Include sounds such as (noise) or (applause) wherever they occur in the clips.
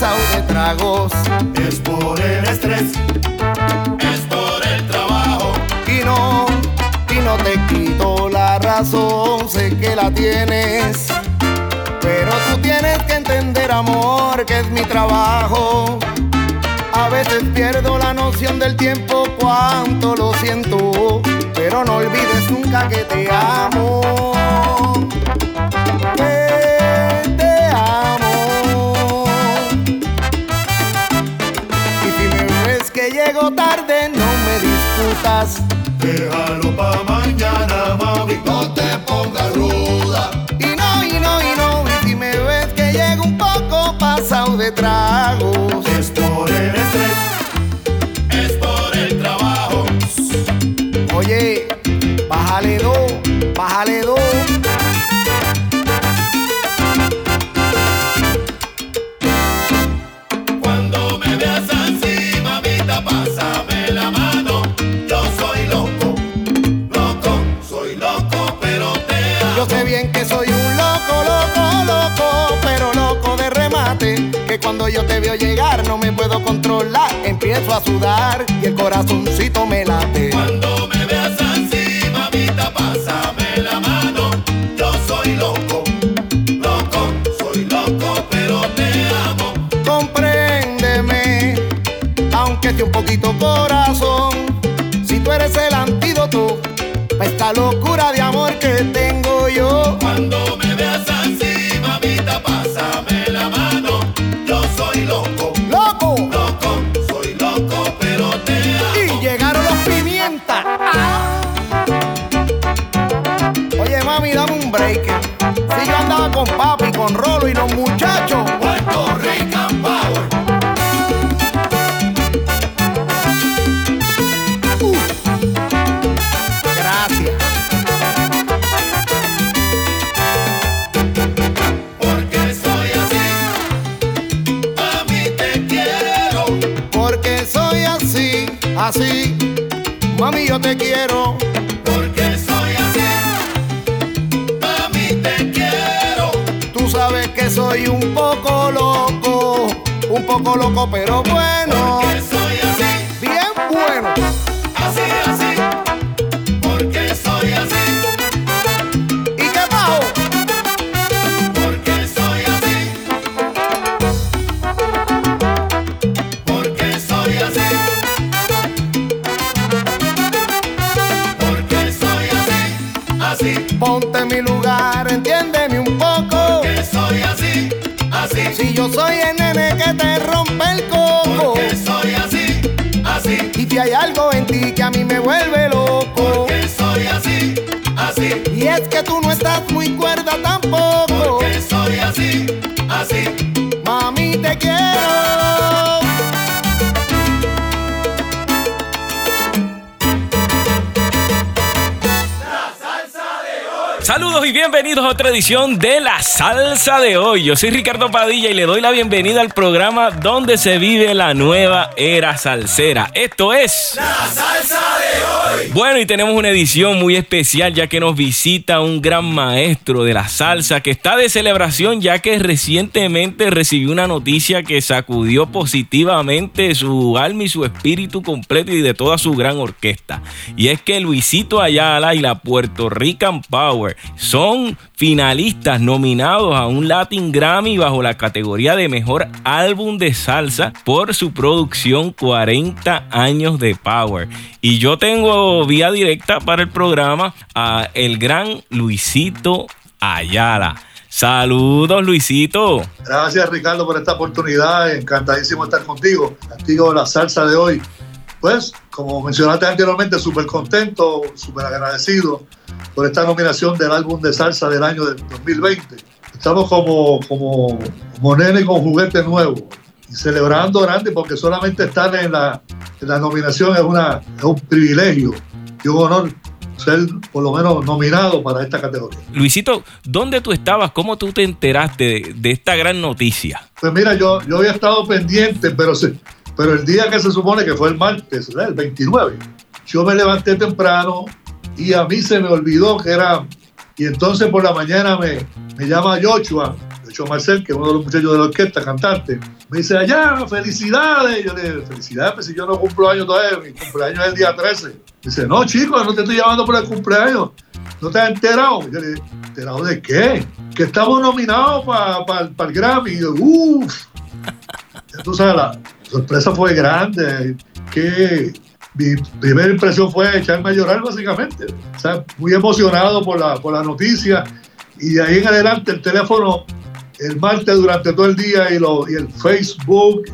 pasado de tragos. Es por el estrés, es por el trabajo. Y no, y no te quito la razón, sé que la tienes. Pero tú tienes que entender, amor, que es mi trabajo. A veces pierdo la noción del tiempo, cuánto lo siento. Pero no olvides nunca que te amo. Llego tarde, no me discutas. Déjalo pa' mañana, mami, no te pongas ruda. Y no, y no, y no, y si me ves que llego un poco pasado de tragos. Es por el puedo controlar. Empiezo a sudar y el corazoncito me late. Cuando me veas así, mamita, pásame la mano. Yo soy loco, loco, soy loco, pero te amo. Compréndeme, aunque esté un poquito corazón. Si tú eres el antídoto para esta locura de amor que tengo yo. Cuando me veas así, mamita, pásame la mano. Yo soy loco, ¡Loco! Así. Mami, yo te quiero. Porque soy así, a mí te quiero. Tú sabes que soy un poco loco. Un poco loco, pero bueno. Hay algo en ti que a mí me vuelve loco. Porque soy así, así. Y es que tú no estás muy cuerda tampoco. Porque soy así, así. Mami, te quiero. Saludos y bienvenidos a otra edición de La Salsa de hoy. Yo soy Ricardo Padilla y le doy la bienvenida al programa donde se vive la nueva era salsera. Esto es... La salsa de hoy. Bueno, y tenemos una edición muy especial ya que nos visita un gran maestro de la salsa que está de celebración ya que recientemente recibió una noticia que sacudió positivamente su alma y su espíritu completo y de toda su gran orquesta. Y es que Luisito Ayala y la Puerto Rican Power son finalistas nominados a un Latin Grammy bajo la categoría de mejor álbum de salsa por su producción 40 años de Power. Y yo tengo vía directa para el programa a el gran Luisito Ayala. Saludos Luisito. Gracias Ricardo por esta oportunidad, encantadísimo estar contigo, contigo la salsa de hoy. Pues, como mencionaste anteriormente, súper contento, súper agradecido por esta nominación del álbum de salsa del año del 2020. estamos como, como, como nene con juguete nuevo y celebrando grande porque solamente estar en la, en la nominación es, una, es un privilegio y un honor ser por lo menos nominado para esta categoría. Luisito, ¿dónde tú estabas? ¿Cómo tú te enteraste de, de esta gran noticia? Pues mira, yo, yo había estado pendiente, pero, se, pero el día que se supone que fue el martes, el 29, yo me levanté temprano y a mí se me olvidó que era... Y entonces por la mañana me, me llama Joshua, Joshua Marcel, que es uno de los muchachos de la orquesta, cantante. Me dice, allá, felicidades. Yo le dije, felicidades, pues si yo no cumplo años todavía, mi cumpleaños es el día 13. Dice, no, chico, no te estoy llamando por el cumpleaños. ¿No te has enterado? Yo le dije, ¿enterado de qué? Que estamos nominados para pa, pa el Grammy. Y yo, uff. Tú sabes, la sorpresa fue grande. Que mi primera impresión fue echarme a llorar, básicamente. O sea, muy emocionado por la, por la noticia. Y de ahí en adelante, el teléfono, el martes durante todo el día, y, lo, y el Facebook,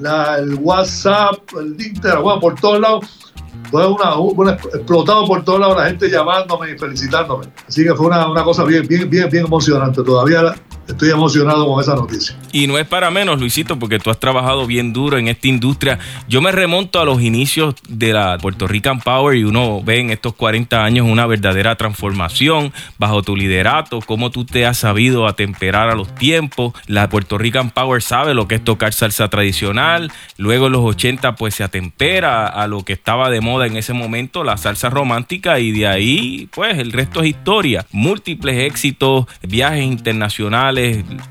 la, el WhatsApp, el Instagram, bueno, por todos lados fue una, una, explotado por todos lados, la gente llamándome y felicitándome. Así que fue una, una cosa bien, bien, bien, bien emocionante. Todavía estoy emocionado con esa noticia. Y no es para menos, Luisito, porque tú has trabajado bien duro en esta industria. Yo me remonto a los inicios de la Puerto Rican Power y uno ve en estos 40 años una verdadera transformación bajo tu liderato, cómo tú te has sabido atemperar a los tiempos. La Puerto Rican Power sabe lo que es tocar salsa tradicional. Luego en los 80 pues se atempera a lo que estaba de moda en ese momento, la salsa romántica y de ahí pues el resto es historia. Múltiples éxitos, viajes internacionales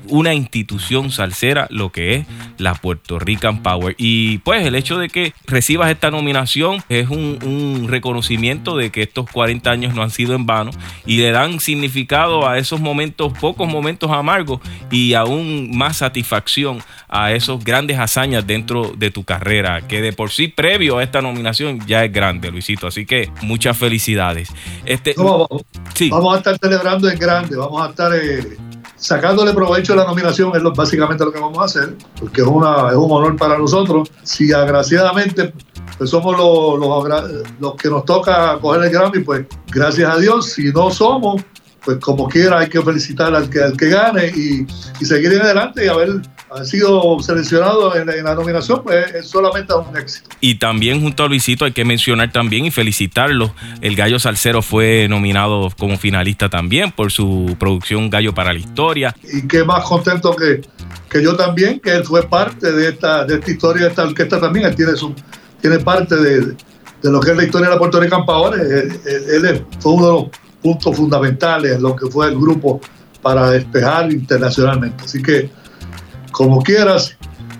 una institución salsera, lo que es la Puerto Rican Power. Y pues el hecho de que recibas esta nominación es un, un reconocimiento de que estos 40 años no han sido en vano y le dan significado a esos momentos, pocos momentos amargos y aún más satisfacción a esos grandes hazañas dentro de tu carrera, que de por sí previo a esta nominación ya es grande, Luisito. Así que muchas felicidades. Este, no, vamos, sí. vamos a estar celebrando en grande, vamos a estar eh, sacándole provecho a la nominación, es lo, básicamente lo que vamos a hacer, porque es, una, es un honor para nosotros. Si agraciadamente pues somos los, los, los que nos toca coger el Grammy, pues gracias a Dios, si no somos, pues como quiera hay que felicitar al que, al que gane y, y seguir en adelante y haber sido seleccionados en, en, la nominación, pues es solamente un éxito. Y también junto a Luisito hay que mencionar también y felicitarlo. El Gallo Salcero fue nominado como finalista también por su producción Gallo para la Historia. Y qué más contento que, que yo también, que él fue parte de esta, de esta historia, de esta orquesta también. Él tiene, su, tiene parte de, de lo que es la historia de la Puerto Rican Power. Él, él, él fue uno de los puntos fundamentales en lo que fue el grupo para despejar internacionalmente. Así que como quieras.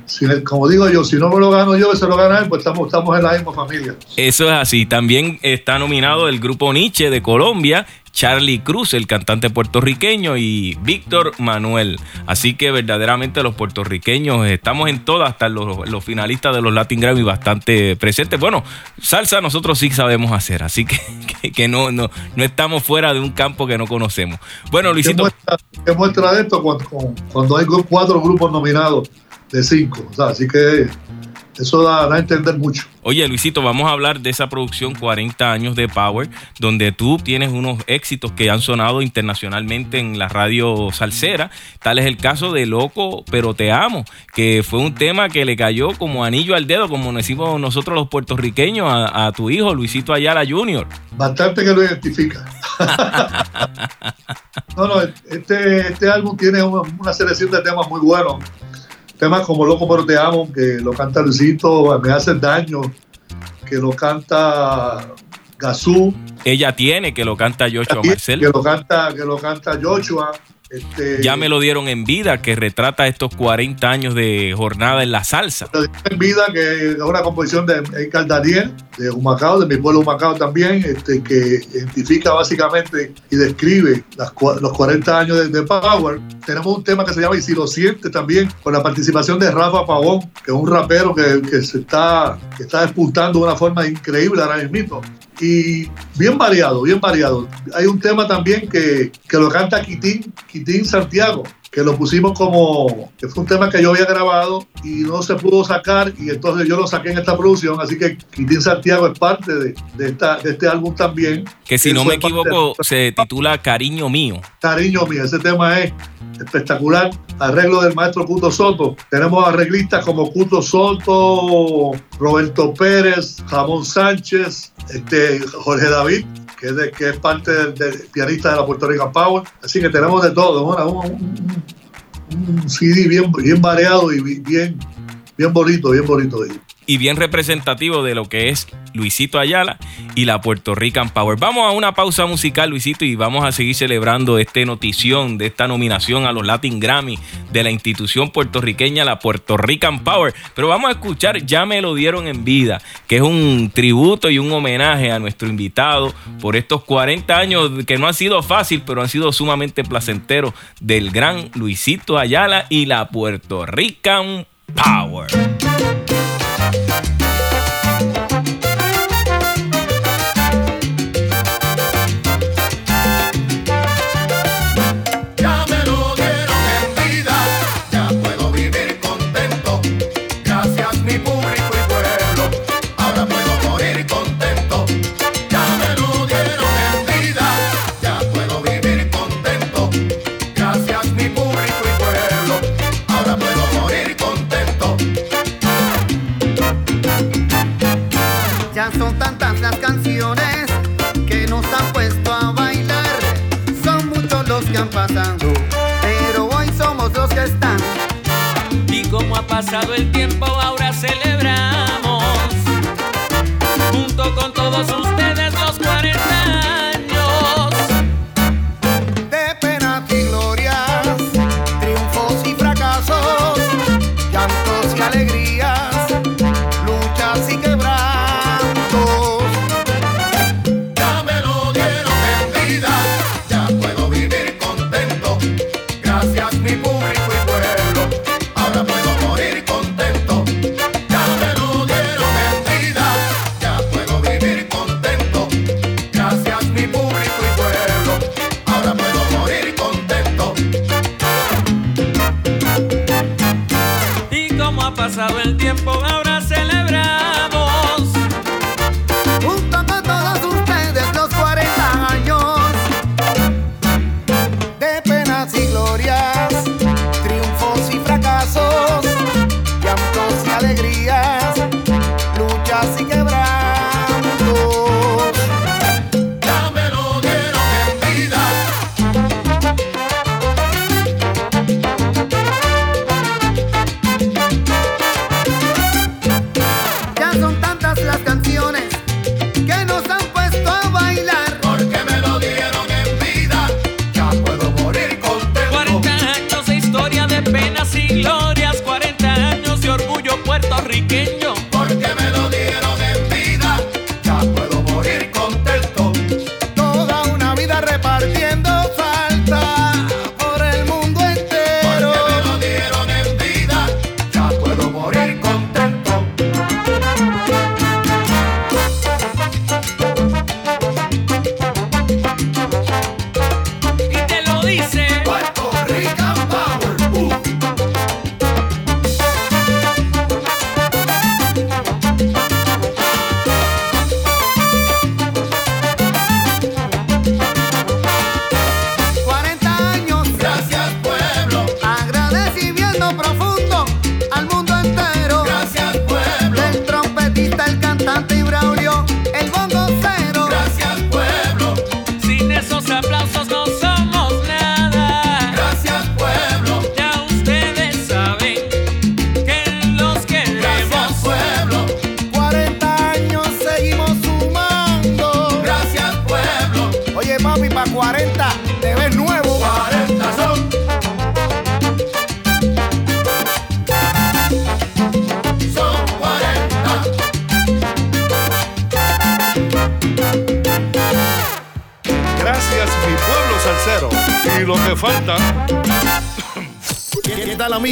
Si, como digo yo, si no me lo gano yo, se lo gana él, pues estamos, estamos en la misma familia. Eso es así. También está nominado el grupo Nietzsche de Colombia, Charlie Cruz, el cantante puertorriqueño, y Víctor Manuel. Así que verdaderamente los puertorriqueños estamos en todas, hasta los, los, finalistas de los Latin Grammy bastante presentes. Bueno, salsa nosotros sí sabemos hacer, así que, (laughs) que, que no, no, no, estamos fuera de un campo que no conocemos. Bueno, Luisito. ¿Qué muestra, qué muestra esto cuando, cuando hay cuatro grupos nominados de cinco? O sea, así que eso da, da, a entender mucho. Oye, Luisito, vamos a hablar de esa producción 40 años de Power, donde tú tienes unos éxitos que han sonado internacionalmente en la radio salsera. Tal es el caso de Loco, pero te amo, que fue un tema que le cayó como anillo al dedo, como decimos nosotros los puertorriqueños, a, a tu hijo, Luisito Ayala Jr. Bastante que lo identifica. (laughs) no, no, este, este álbum tiene una, una selección de temas muy buenos temas como Loco pero te amo, que lo canta Luisito, Me hace daño, que lo canta Gazú. Ella tiene, que lo canta Joshua Marcel. Que lo canta, que lo canta Joshua. Este, ya me lo dieron en vida, que retrata estos 40 años de jornada en la salsa. En vida, que es una composición de Edgar Daniel, de Humacao, de mi pueblo Humacao también, este, que identifica básicamente y describe las, los 40 años de, de, Power. Tenemos un tema que se llama Y si lo siente también, con la participación de Rafa Pavón, que es un rapero que, que se está, que está despuntando de una forma increíble ahora mismo y bien variado, bien variado. Hay un tema también que, que lo canta Quitín, Quitín Santiago, que lo pusimos como, que fue un tema que yo había grabado y no se pudo sacar y entonces yo lo saqué en esta producción, así que Quitín Santiago es parte de, de, esta, de este álbum también. Que si no me equivoco se titula Cariño Mío. Cariño Mío, ese tema es espectacular, arreglo del maestro Cuto Soto. Tenemos arreglistas como Cuto Soto, Roberto Pérez, Jamón Sánchez, este, Jorge David, que es, de, que es parte del, pianista de la Puerto Rican Power. Así que tenemos de todo, un, un, CD bien, bien variado y bien, bien bonito, bien bonito y bien representativo de lo que es Luisito Ayala y la Puerto Rican Power. Vamos a una pausa musical, Luisito, y vamos a seguir celebrando esta notición de esta nominación a los Latin Grammy de la institución puertorriqueña, la Puerto Rican Power. Pero vamos a escuchar Ya me lo dieron en vida, que es un tributo y un homenaje a nuestro invitado por estos 40 años que no han sido fácil, pero han sido sumamente placenteros del gran Luisito Ayala y la Puerto Rican Power. power. Pasado el tiempo, ahora celebramos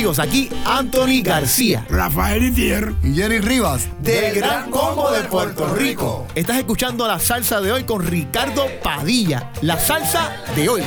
Aquí Anthony García, Rafael Itier y Jenny Rivas del Gran Combo de Puerto Rico. Estás escuchando la salsa de hoy con Ricardo Padilla. La salsa de hoy.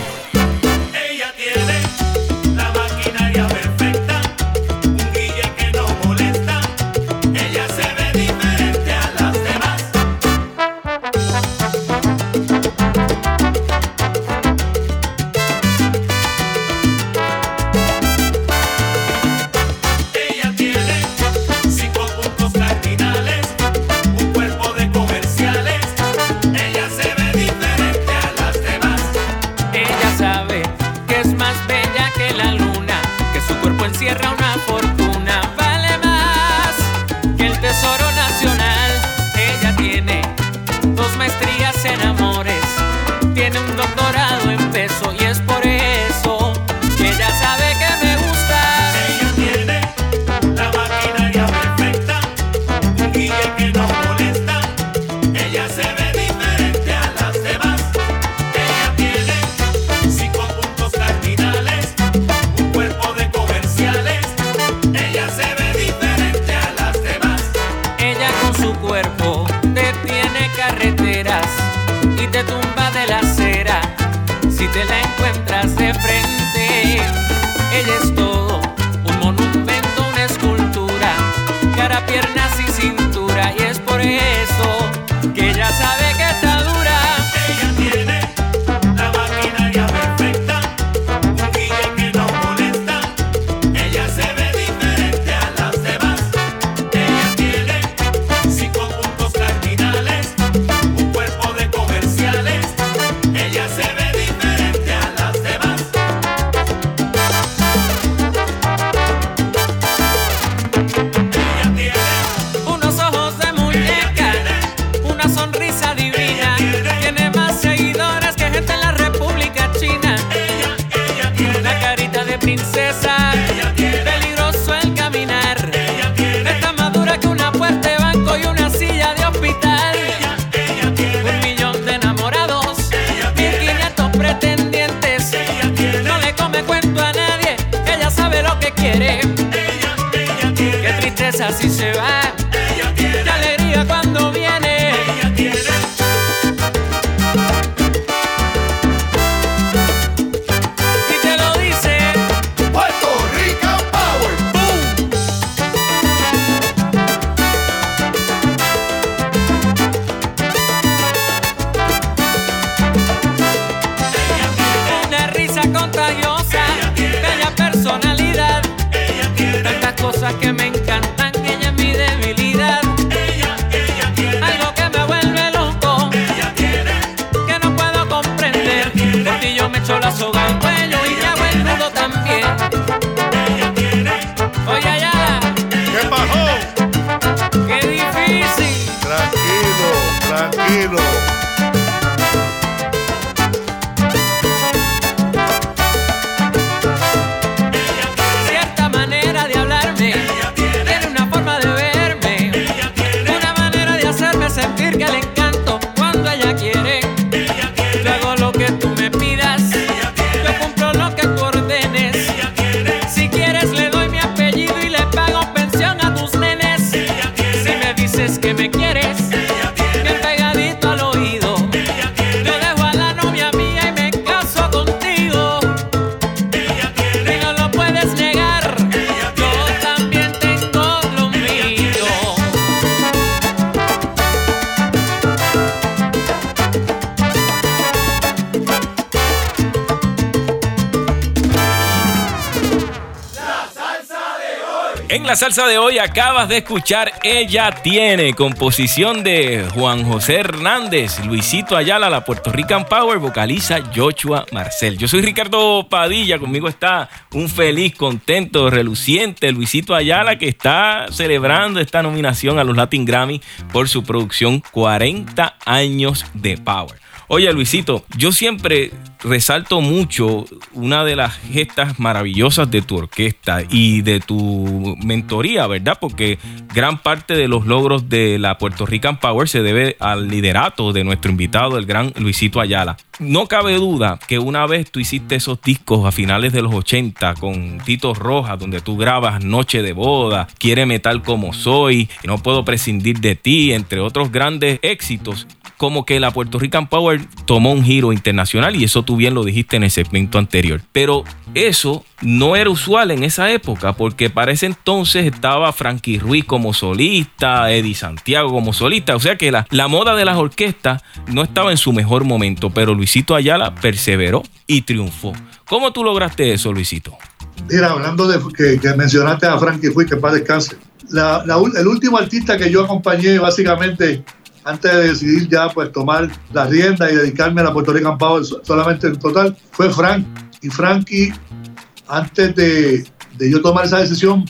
Si se va. Ella Qué tiene, alegría cuando viene. ella tiene. Y te lo dice. Puerto Rican Power. Una risa contagiosa, bella personalidad, Ella tiene, tantas cosas que me la salsa de hoy acabas de escuchar Ella Tiene, composición de Juan José Hernández, Luisito Ayala, la Puerto Rican Power, vocaliza Joshua Marcel. Yo soy Ricardo Padilla, conmigo está un feliz, contento, reluciente Luisito Ayala que está celebrando esta nominación a los Latin Grammy por su producción 40 años de Power. Oye, Luisito, yo siempre resalto mucho una de las gestas maravillosas de tu orquesta y de tu mentoría, ¿verdad? Porque gran parte de los logros de la Puerto Rican Power se debe al liderato de nuestro invitado, el gran Luisito Ayala. No cabe duda que una vez tú hiciste esos discos a finales de los 80 con Tito Rojas, donde tú grabas Noche de Boda, Quiere Metal como Soy, No Puedo Prescindir de Ti, entre otros grandes éxitos como que la Puerto Rican Power tomó un giro internacional y eso tú bien lo dijiste en el segmento anterior. Pero eso no era usual en esa época porque para ese entonces estaba Frankie Ruiz como solista, Eddie Santiago como solista. O sea que la, la moda de las orquestas no estaba en su mejor momento, pero Luisito Ayala perseveró y triunfó. ¿Cómo tú lograste eso, Luisito? Mira, hablando de que, mencionaste a Frankie Fui, que para descanse. La, el último artista que yo acompañé, básicamente, antes de decidir ya pues tomar la rienda y dedicarme a la Puerto Rican Power so- solamente en total, fue Frank. Y Frankie, antes de, de yo tomar esa decisión,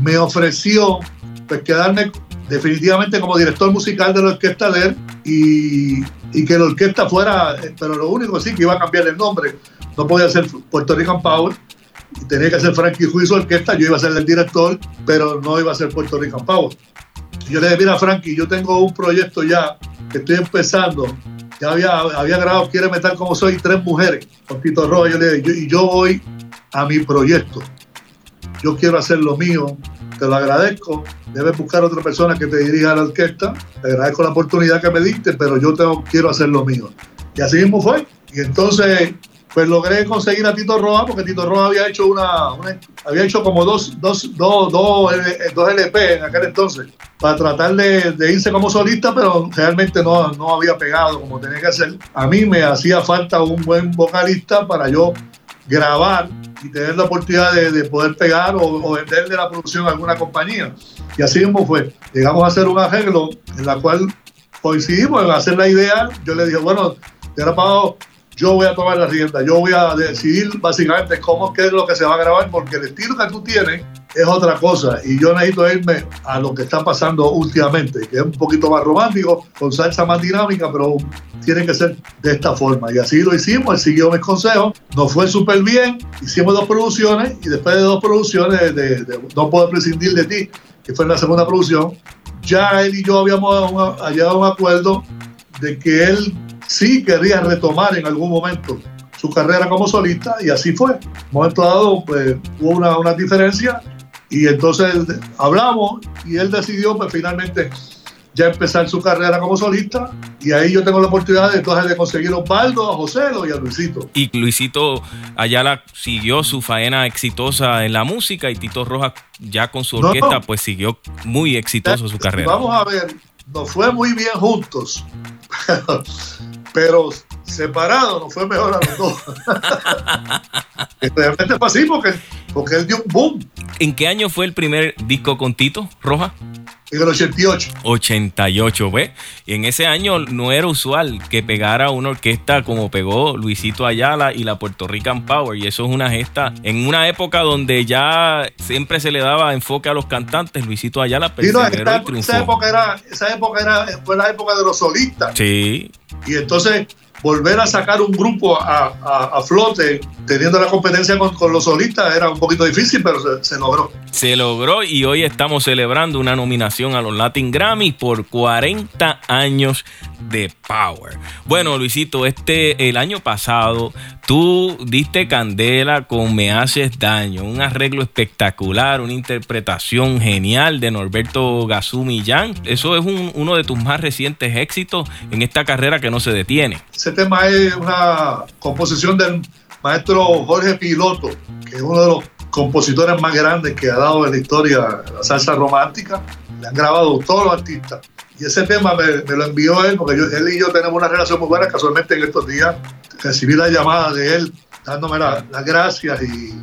me ofreció pues quedarme definitivamente como director musical de la orquesta de él y, y que la orquesta fuera, eh, pero lo único sí que iba a cambiar el nombre, no podía ser Puerto Rican Power, tenía que ser Frankie Ruiz su orquesta, yo iba a ser el director, pero no iba a ser Puerto Rican Power. Yo le dije, mira Frankie, yo tengo un proyecto ya que estoy empezando, ya había, había grabado Quiere Metal como soy, tres mujeres, con Tito yo le dije, y yo voy a mi proyecto, yo quiero hacer lo mío, te lo agradezco, debes buscar otra persona que te dirija a la orquesta, te agradezco la oportunidad que me diste, pero yo quiero hacer lo mío. Y así mismo fue. Y entonces, pues logré conseguir a Tito Roa, porque Tito Roa había hecho una, una- había hecho como dos, dos, dos, dos, L- dos LP en aquel entonces, para tratar de, de irse como solista, pero realmente no, no había pegado como tenía que hacer. A mí me hacía falta un buen vocalista para yo grabar y tener la oportunidad de, de poder pegar o, o venderle la producción a alguna compañía. Y así mismo fue. Llegamos a hacer un arreglo en la cual coincidimos en hacer la idea. Yo le dije, bueno, ahora para abajo, yo voy a tomar la rienda, yo voy a decidir básicamente cómo qué es lo que se va a grabar, porque el estilo que tú tienes es otra cosa. Y yo necesito irme a lo que está pasando últimamente, que es un poquito más romántico, con salsa más dinámica, pero tiene que ser de esta forma. Y así lo hicimos, él siguió mis consejos, nos fue súper bien, hicimos dos producciones y después de dos producciones de, No Puedo Prescindir de Ti, que fue la segunda producción, ya él y yo habíamos a un acuerdo de que él sí quería retomar en algún momento su carrera como solista y así fue. En un momento dado pues, hubo una, una diferencia Y entonces hablamos y él decidió pues finalmente ya empezar su carrera como solista y ahí yo tengo la oportunidad de, entonces, de conseguir a Osvaldo, a José y a Luisito. Y Luisito Ayala siguió su faena exitosa en la música y Tito Rojas ya con su orquesta pues siguió muy exitoso su carrera. Vamos a ver, nos fue muy bien juntos, (laughs) pero separado nos fue mejor a los dos. (laughs) Realmente fue así porque, porque él dio un boom. ¿En qué año fue el primer disco con Tito Rojas? En el 88. 88, ¿ves? Y en ese año no era usual que pegara una orquesta como pegó Luisito Ayala y la Puerto Rican Power. Y eso es una gesta. En una época donde ya siempre se le daba enfoque a los cantantes, Luisito Ayala perseveró y, esta, y triunfó. Esa época, era, esa época era, fue la época de los solistas. Sí. Y entonces volver a sacar un grupo a, a, flote teniendo la competencia con, con, los solistas era un poquito difícil, pero se, se, logró. Se logró y hoy estamos celebrando una nominación a los Latin Grammy por 40 años de Power. Bueno, Luisito, este el año pasado tú diste candela con Me Haces Daño, un arreglo espectacular, una interpretación genial de Norberto Gazú Millán. Eso es un, uno de tus más recientes éxitos en esta carrera que no se detiene. Ese tema es una composición del maestro Jorge Piloto, que es uno de los compositores más grandes que ha dado en la historia la salsa romántica. Le han grabado todos los artistas. Y ese tema me, lo envió él, porque él y yo tenemos una relación muy buena. Casualmente en estos días recibí la llamada de él dándome las gracias y,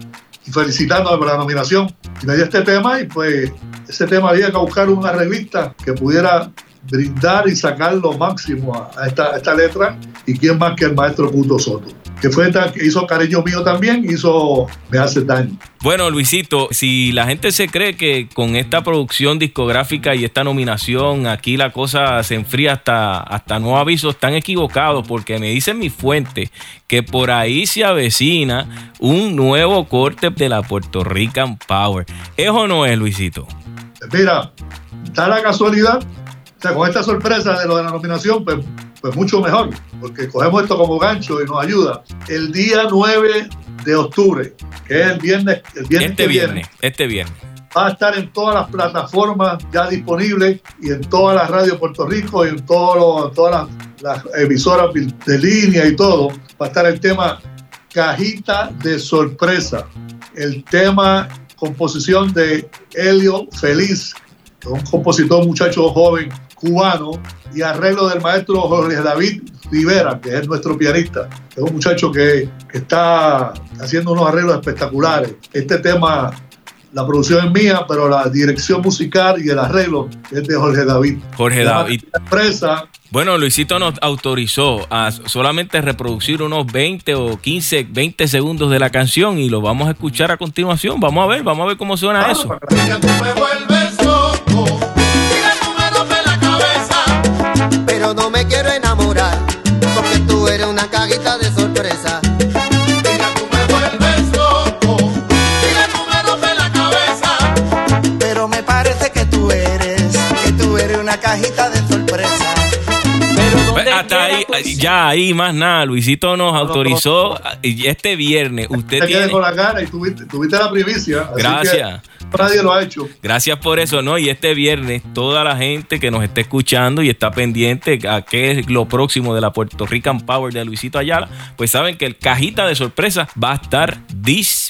y, felicitándome por la nominación. Y me dio este tema y pues ese tema había que buscar una revista que pudiera brindar y sacar lo máximo a, esta, a esta letra. Y quién más que el maestro Puto Soto que fue que hizo Cariño Mío también, hizo Me Hace Daño. Bueno, Luisito, si la gente se cree que con esta producción discográfica y esta nominación aquí la cosa se enfría hasta, hasta nuevo aviso, están equivocados porque me dicen mi fuente que por ahí se avecina un nuevo corte de la Puerto Rican Power. ¿Es o no es, Luisito? Mira, da la casualidad, o sea, con esta sorpresa de lo de la nominación, pues pues mucho mejor, porque cogemos esto como gancho y nos ayuda. El día 9 de octubre, que es el viernes, el viernes este viernes, este viernes. Va a estar en todas las plataformas ya disponibles y en todas las radios de Puerto Rico y en, todas las, emisoras de línea y todo. Va a estar el tema Cajita de Sorpresa. El tema composición de Helio Feliz, que es un compositor muchacho joven cubano y arreglo del maestro Jorge David Rivera, que es nuestro pianista, es un muchacho que, que está haciendo unos arreglos espectaculares. Este tema la producción es mía, pero la dirección musical y el arreglo es de Jorge David. Jorge David. Empresa. Bueno, Luisito nos autorizó a solamente reproducir unos 20 o 15, 20 segundos de la canción y lo vamos a escuchar a continuación. Vamos a ver, vamos a ver cómo suena Ah, eso. Cajita de sorpresa. Pero Hasta ahí, pues, ya ahí más nada. Luisito nos autorizó y este viernes. Usted Te quedé tiene. con la gana y tuviste, tuviste la primicia. Gracias. Nadie lo ha hecho. Gracias por eso, ¿no? Y este viernes, toda la gente que nos esté escuchando y está pendiente a qué es lo próximo de la Puerto Rican Power de Luisito Ayala, pues saben que el cajita de sorpresa va a estar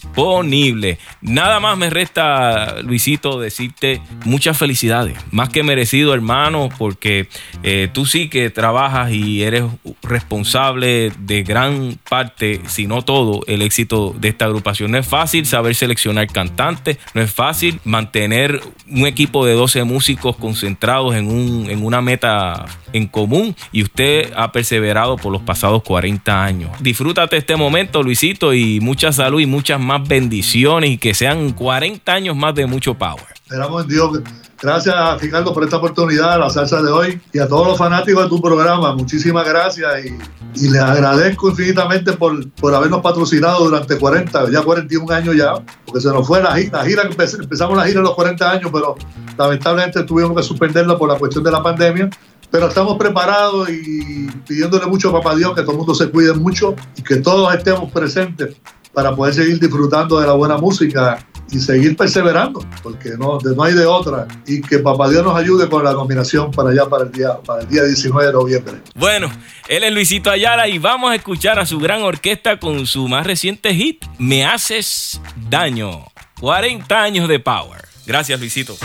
disponible. Nada más me resta, Luisito, decirte muchas felicidades. Más que merecido, hermano, porque eh, tú sí que trabajas y eres responsable de gran parte, si no todo, el éxito de esta agrupación. No es fácil saber seleccionar cantantes, no es fácil mantener un equipo de 12 músicos concentrados en, un, en una meta en común y usted ha perseverado por los pasados 40 años. Disfrútate este momento, Luisito, y mucha salud y muchas más bendiciones y que sean 40 años más de mucho power. Esperamos en Dios. Gracias, Ricardo, por esta oportunidad, a la salsa de hoy y a todos los fanáticos de tu programa. Muchísimas gracias y, y les agradezco infinitamente por, por habernos patrocinado durante 40, ya 41 años ya, porque se nos fue la. La gira empe- empezamos la gira a los 40 años, pero lamentablemente tuvimos que suspenderla por la cuestión de la pandemia. Pero estamos preparados y pidiéndole mucho a Papá Dios que todo el mundo se cuide mucho y que todos estemos presentes para poder seguir disfrutando de la buena música y seguir perseverando, porque no, no hay de otra. Y que Papá Dios nos ayude con la nominación para allá, para el día, para el día 19 de noviembre. Bueno, él es Luisito Ayala y vamos a escuchar a su gran orquesta con su más reciente hit, Me Haces Daño. 40 años de Power. Gracias, Luisito.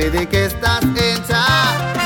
Sé de qué estás hecha,